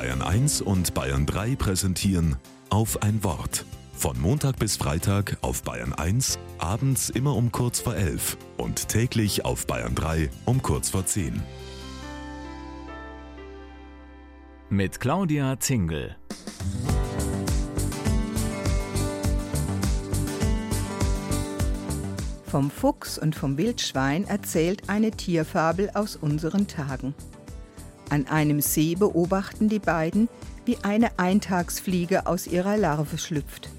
Bayern 1 und Bayern 3 präsentieren auf ein Wort. Von Montag bis Freitag auf Bayern 1, abends immer um kurz vor 11 und täglich auf Bayern 3 um kurz vor 10. Mit Claudia Zingel. Vom Fuchs und vom Wildschwein erzählt eine Tierfabel aus unseren Tagen. An einem See beobachten die beiden, wie eine Eintagsfliege aus ihrer Larve schlüpft.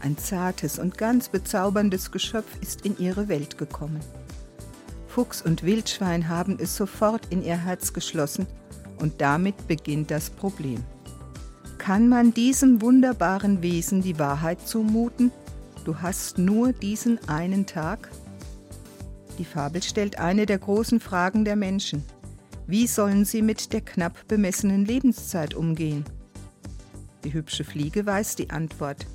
Ein zartes und ganz bezauberndes Geschöpf ist in ihre Welt gekommen. Fuchs und Wildschwein haben es sofort in ihr Herz geschlossen und damit beginnt das Problem. Kann man diesem wunderbaren Wesen die Wahrheit zumuten? Du hast nur diesen einen Tag? Die Fabel stellt eine der großen Fragen der Menschen. Wie sollen sie mit der knapp bemessenen Lebenszeit umgehen? Die hübsche Fliege weiß die Antwort.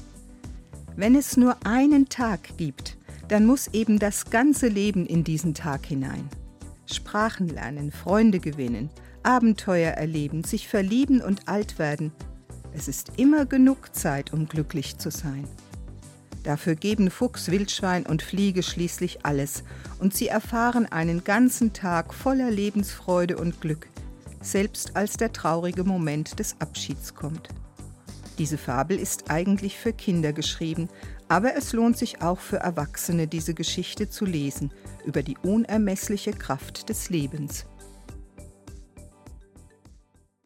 Wenn es nur einen Tag gibt, dann muss eben das ganze Leben in diesen Tag hinein. Sprachen lernen, Freunde gewinnen, Abenteuer erleben, sich verlieben und alt werden. Es ist immer genug Zeit, um glücklich zu sein. Dafür geben Fuchs, Wildschwein und Fliege schließlich alles und sie erfahren einen ganzen Tag voller Lebensfreude und Glück, selbst als der traurige Moment des Abschieds kommt. Diese Fabel ist eigentlich für Kinder geschrieben, aber es lohnt sich auch für Erwachsene, diese Geschichte zu lesen über die unermessliche Kraft des Lebens.